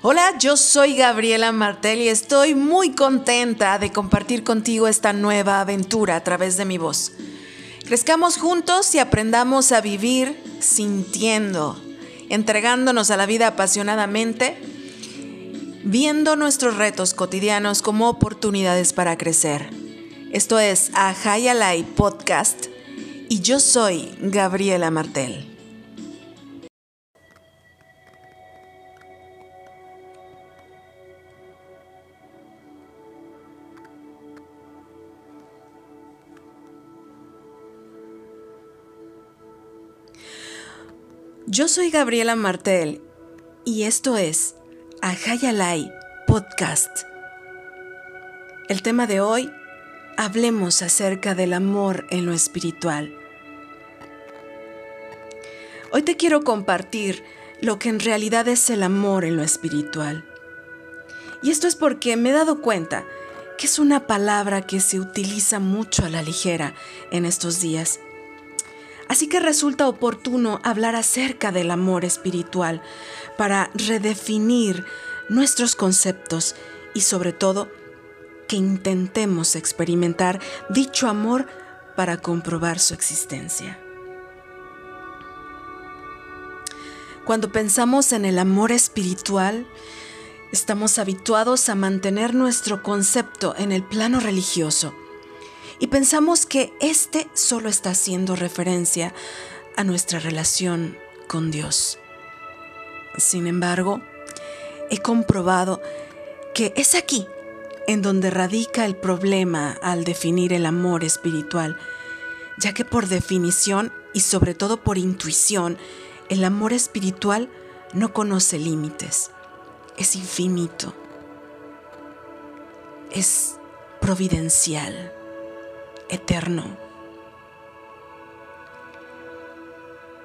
Hola, yo soy Gabriela Martel y estoy muy contenta de compartir contigo esta nueva aventura a través de mi voz. Crezcamos juntos y aprendamos a vivir sintiendo, entregándonos a la vida apasionadamente, viendo nuestros retos cotidianos como oportunidades para crecer. Esto es Ajayalai Podcast y yo soy Gabriela Martel. Yo soy Gabriela Martel y esto es Ajayalai Podcast. El tema de hoy, hablemos acerca del amor en lo espiritual. Hoy te quiero compartir lo que en realidad es el amor en lo espiritual. Y esto es porque me he dado cuenta que es una palabra que se utiliza mucho a la ligera en estos días Así que resulta oportuno hablar acerca del amor espiritual para redefinir nuestros conceptos y sobre todo que intentemos experimentar dicho amor para comprobar su existencia. Cuando pensamos en el amor espiritual, estamos habituados a mantener nuestro concepto en el plano religioso y pensamos que este solo está haciendo referencia a nuestra relación con Dios. Sin embargo, he comprobado que es aquí en donde radica el problema al definir el amor espiritual, ya que por definición y sobre todo por intuición, el amor espiritual no conoce límites, es infinito, es providencial eterno.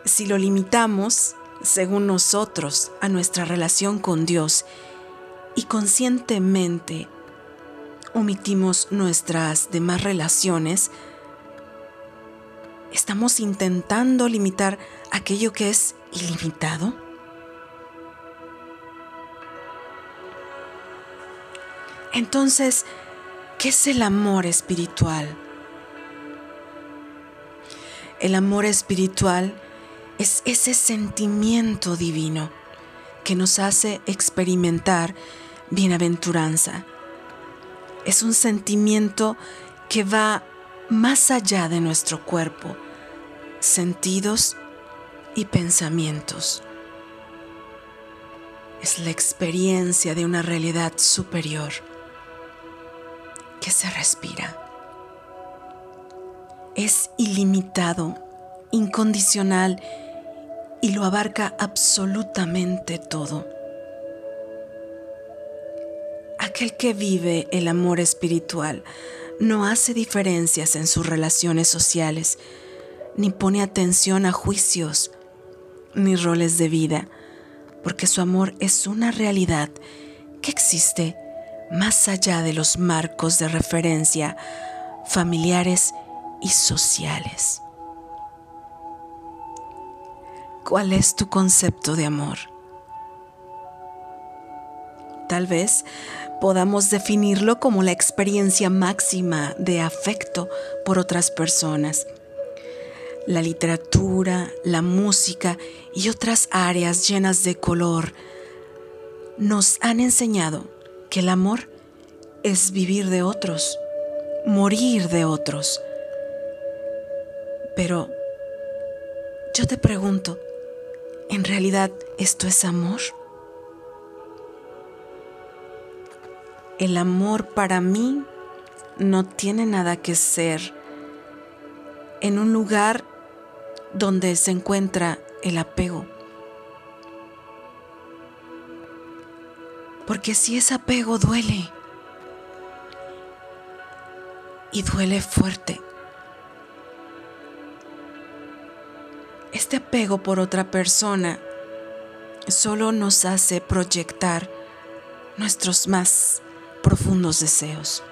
Si lo limitamos, según nosotros, a nuestra relación con Dios y conscientemente omitimos nuestras demás relaciones, ¿estamos intentando limitar aquello que es ilimitado? Entonces, ¿qué es el amor espiritual? El amor espiritual es ese sentimiento divino que nos hace experimentar bienaventuranza. Es un sentimiento que va más allá de nuestro cuerpo, sentidos y pensamientos. Es la experiencia de una realidad superior que se respira es ilimitado, incondicional y lo abarca absolutamente todo. Aquel que vive el amor espiritual no hace diferencias en sus relaciones sociales, ni pone atención a juicios ni roles de vida, porque su amor es una realidad que existe más allá de los marcos de referencia familiares y sociales. ¿Cuál es tu concepto de amor? Tal vez podamos definirlo como la experiencia máxima de afecto por otras personas. La literatura, la música y otras áreas llenas de color nos han enseñado que el amor es vivir de otros, morir de otros, pero yo te pregunto, ¿en realidad esto es amor? El amor para mí no tiene nada que ser en un lugar donde se encuentra el apego. Porque si es apego duele. Y duele fuerte. Este apego por otra persona solo nos hace proyectar nuestros más profundos deseos.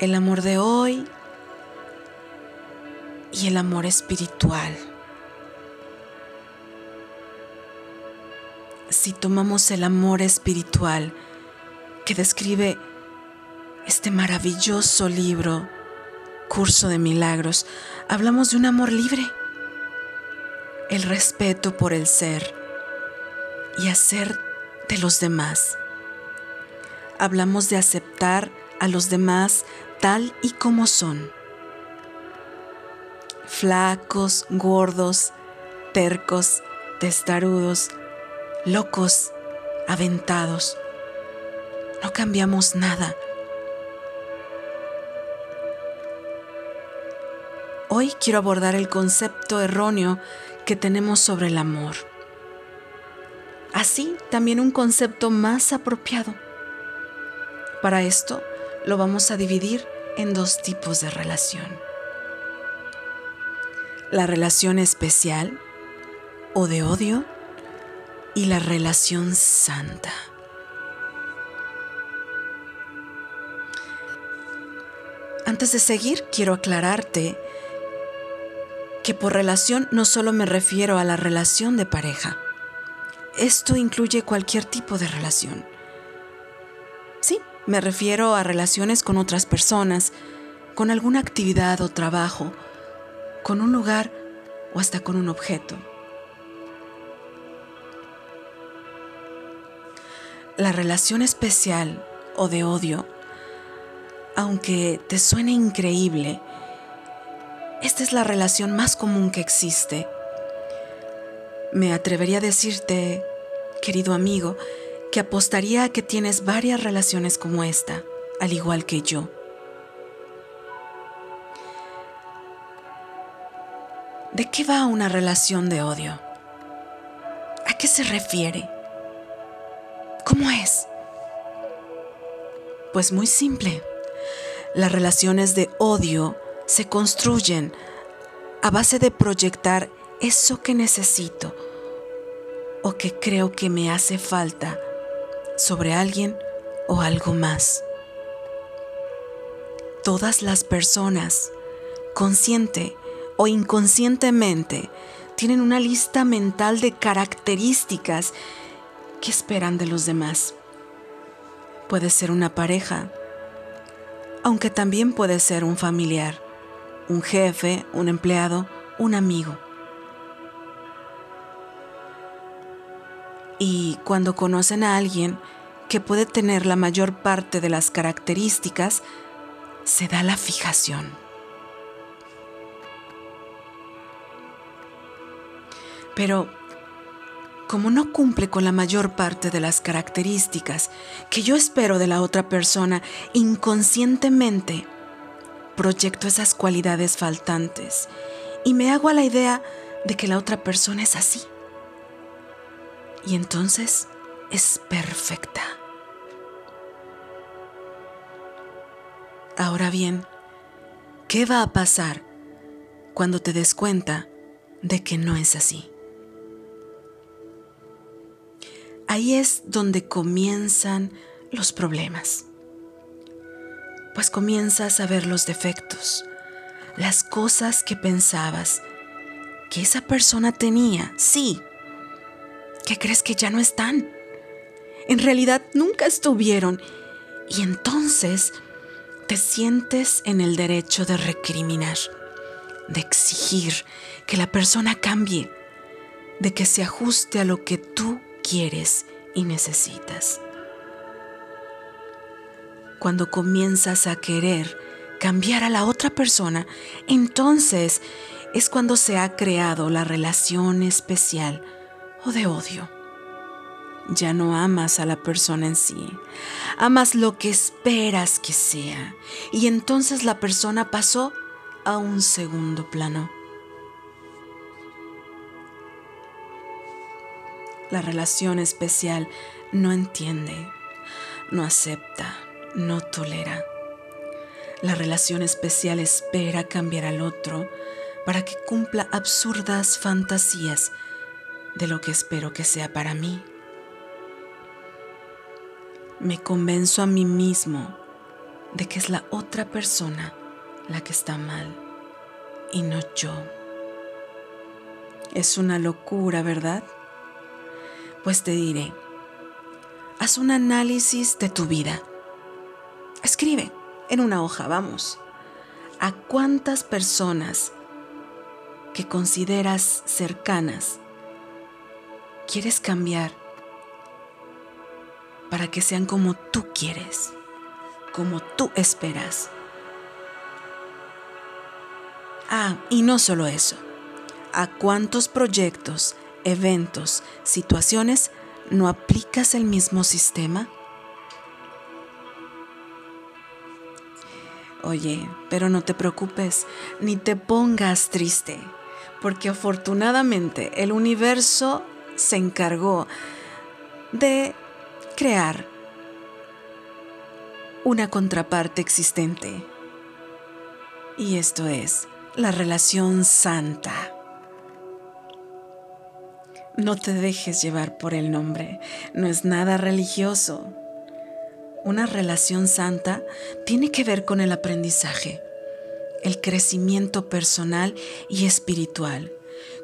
El amor de hoy y el amor espiritual. si tomamos el amor espiritual que describe este maravilloso libro, Curso de Milagros, hablamos de un amor libre, el respeto por el ser y hacer de los demás. Hablamos de aceptar a los demás tal y como son. Flacos, gordos, tercos, testarudos, locos, aventados. No cambiamos nada. Hoy quiero abordar el concepto erróneo que tenemos sobre el amor. Así también un concepto más apropiado. Para esto lo vamos a dividir en dos tipos de relación. La relación especial o de odio y la relación santa. Antes de seguir, quiero aclararte que por relación no solo me refiero a la relación de pareja. Esto incluye cualquier tipo de relación. Sí, me refiero a relaciones con otras personas, con alguna actividad o trabajo, con un lugar o hasta con un objeto. La relación especial o de odio, aunque te suene increíble, esta es la relación más común que existe. Me atrevería a decirte, querido amigo, que apostaría a que tienes varias relaciones como esta, al igual que yo. ¿De qué va una relación de odio? ¿A qué se refiere? ¿Cómo es? Pues muy simple. Las relaciones de odio se construyen a base de proyectar eso que necesito o que creo que me hace falta sobre alguien o algo más. Todas las personas, consciente o inconscientemente, tienen una lista mental de características que esperan de los demás. Puede ser una pareja, aunque también puede ser un familiar, un jefe, un empleado, un amigo. Y cuando conocen a alguien que puede tener la mayor parte de las características, se da la fijación. Pero como no cumple con la mayor parte de las características que yo espero de la otra persona, inconscientemente proyecto esas cualidades faltantes y me hago a la idea de que la otra persona es así. Y entonces es perfecta. Ahora bien, ¿qué va a pasar cuando te des cuenta de que no es así? Ahí es donde comienzan los problemas. Pues comienzas a ver los defectos, las cosas que pensabas que esa persona tenía, sí, que crees que ya no están. En realidad nunca estuvieron y entonces te sientes en el derecho de recriminar, de exigir que la persona cambie, de que se ajuste a lo que tú quieres y necesitas. Cuando comienzas a querer cambiar a la otra persona, entonces es cuando se ha creado la relación especial o de odio. Ya no amas a la persona en sí, amas lo que esperas que sea, y entonces la persona pasó a un segundo plano. La relación especial no entiende, no acepta, no tolera. La relación especial espera cambiar al otro para que cumpla absurdas fantasías de lo que espero que sea para mí. Me convenzo a mí mismo de que es la otra persona la que está mal y no yo. Es una locura, ¿verdad? Pues te diré, haz un análisis de tu vida. Escribe en una hoja, vamos, a cuántas personas que consideras cercanas quieres cambiar para que sean como tú quieres, como tú esperas. Ah, y no solo eso. ¿A cuántos proyectos, eventos, situaciones no aplicas el mismo sistema? Oye, pero no te preocupes, ni te pongas triste, porque afortunadamente el universo se encargó de crear una contraparte existente. Y esto es la relación santa. No te dejes llevar por el nombre, no es nada religioso. Una relación santa tiene que ver con el aprendizaje, el crecimiento personal y espiritual,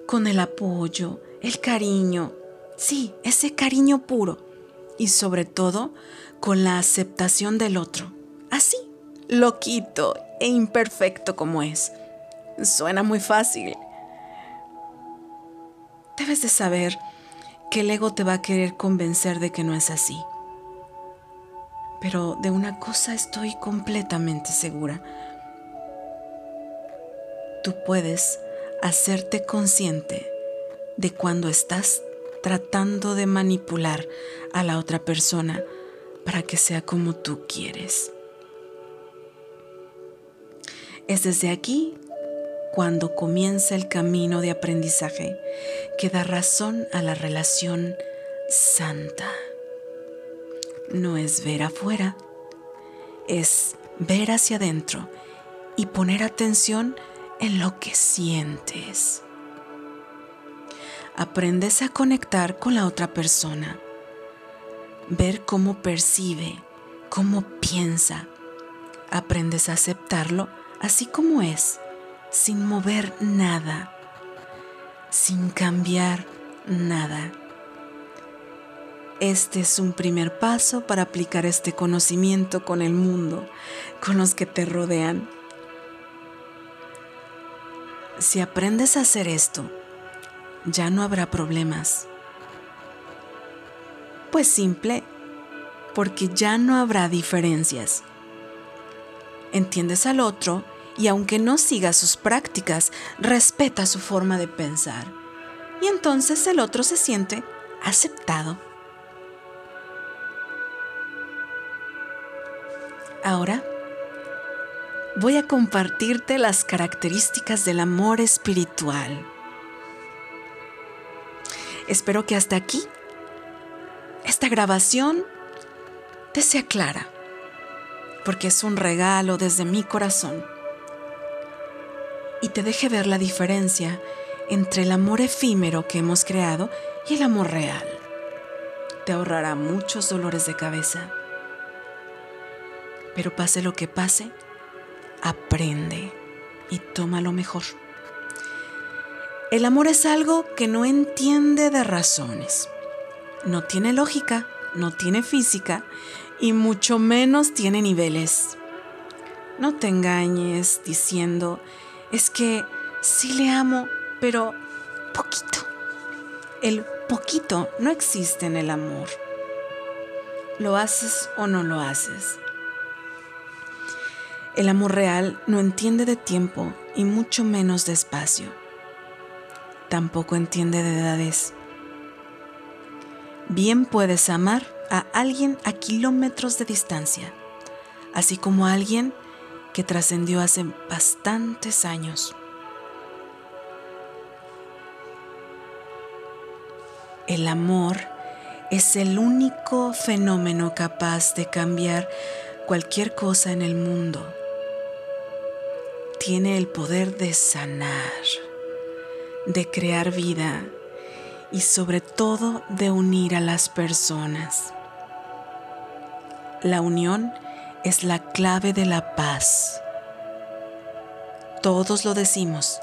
con el apoyo, el cariño, sí, ese cariño puro y sobre todo con la aceptación del otro, así, loquito e imperfecto como es. Suena muy fácil. Debes de saber que el ego te va a querer convencer de que no es así. Pero de una cosa estoy completamente segura. Tú puedes hacerte consciente de cuando estás tratando de manipular a la otra persona para que sea como tú quieres. Es desde aquí cuando comienza el camino de aprendizaje que da razón a la relación santa. No es ver afuera, es ver hacia adentro y poner atención en lo que sientes. Aprendes a conectar con la otra persona, ver cómo percibe, cómo piensa. Aprendes a aceptarlo así como es sin mover nada, sin cambiar nada. Este es un primer paso para aplicar este conocimiento con el mundo, con los que te rodean. Si aprendes a hacer esto, ya no habrá problemas. Pues simple, porque ya no habrá diferencias. Entiendes al otro y aunque no siga sus prácticas, respeta su forma de pensar. Y entonces el otro se siente aceptado. Ahora voy a compartirte las características del amor espiritual. Espero que hasta aquí esta grabación te sea clara, porque es un regalo desde mi corazón y te deje ver la diferencia entre el amor efímero que hemos creado y el amor real. Te ahorrará muchos dolores de cabeza. Pero pase lo que pase, aprende y toma lo mejor. El amor es algo que no entiende de razones. No tiene lógica, no tiene física y mucho menos tiene niveles. No te engañes diciendo es que sí le amo, pero poquito. El poquito no existe en el amor. Lo haces o no lo haces. El amor real no entiende de tiempo y mucho menos de espacio. Tampoco entiende de edades. Bien puedes amar a alguien a kilómetros de distancia, así como a alguien que trascendió hace bastantes años. El amor es el único fenómeno capaz de cambiar cualquier cosa en el mundo. Tiene el poder de sanar, de crear vida y sobre todo de unir a las personas. La unión es la clave de la paz. Todos lo decimos,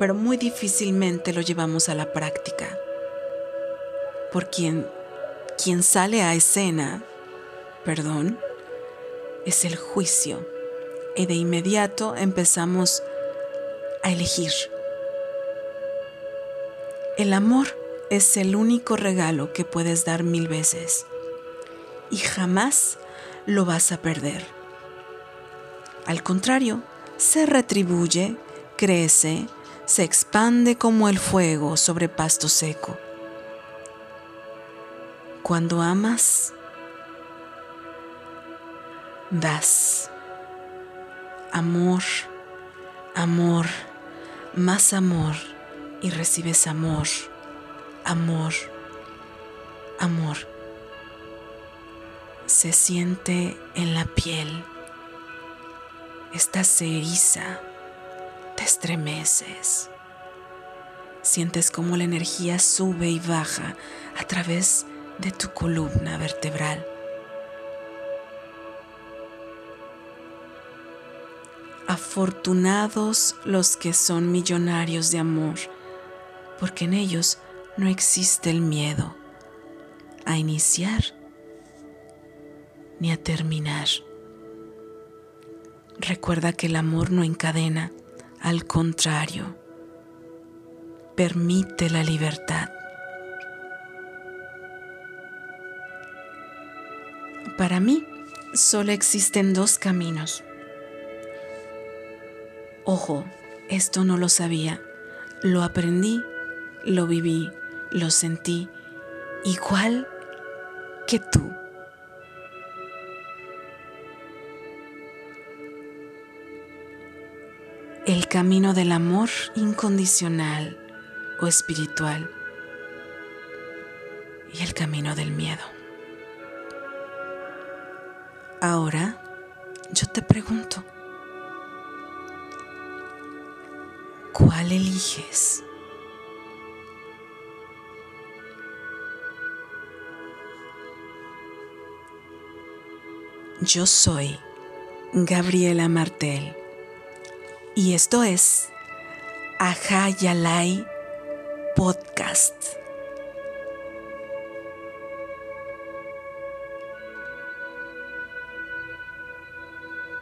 pero muy difícilmente lo llevamos a la práctica. por quien, quien sale a escena, perdón, es el juicio. Y de inmediato empezamos a elegir. El amor es el único regalo que puedes dar mil veces y jamás lo vas a perder. Al contrario, se retribuye, crece, se expande como el fuego sobre pasto seco. Cuando amas, das amor, amor, más amor y recibes amor, amor, amor. Se siente en la piel, estás se eriza, te estremeces. Sientes como la energía sube y baja a través de tu columna vertebral. Afortunados los que son millonarios de amor, porque en ellos no existe el miedo a iniciar ni a terminar. Recuerda que el amor no encadena, al contrario, permite la libertad. Para mí, solo existen dos caminos. Ojo, esto no lo sabía, lo aprendí, lo viví, lo sentí, igual que tú. El camino del amor incondicional o espiritual y el camino del miedo. Ahora yo te pregunto, ¿cuál eliges? Yo soy Gabriela Martel y esto es Ajayalai Podcast.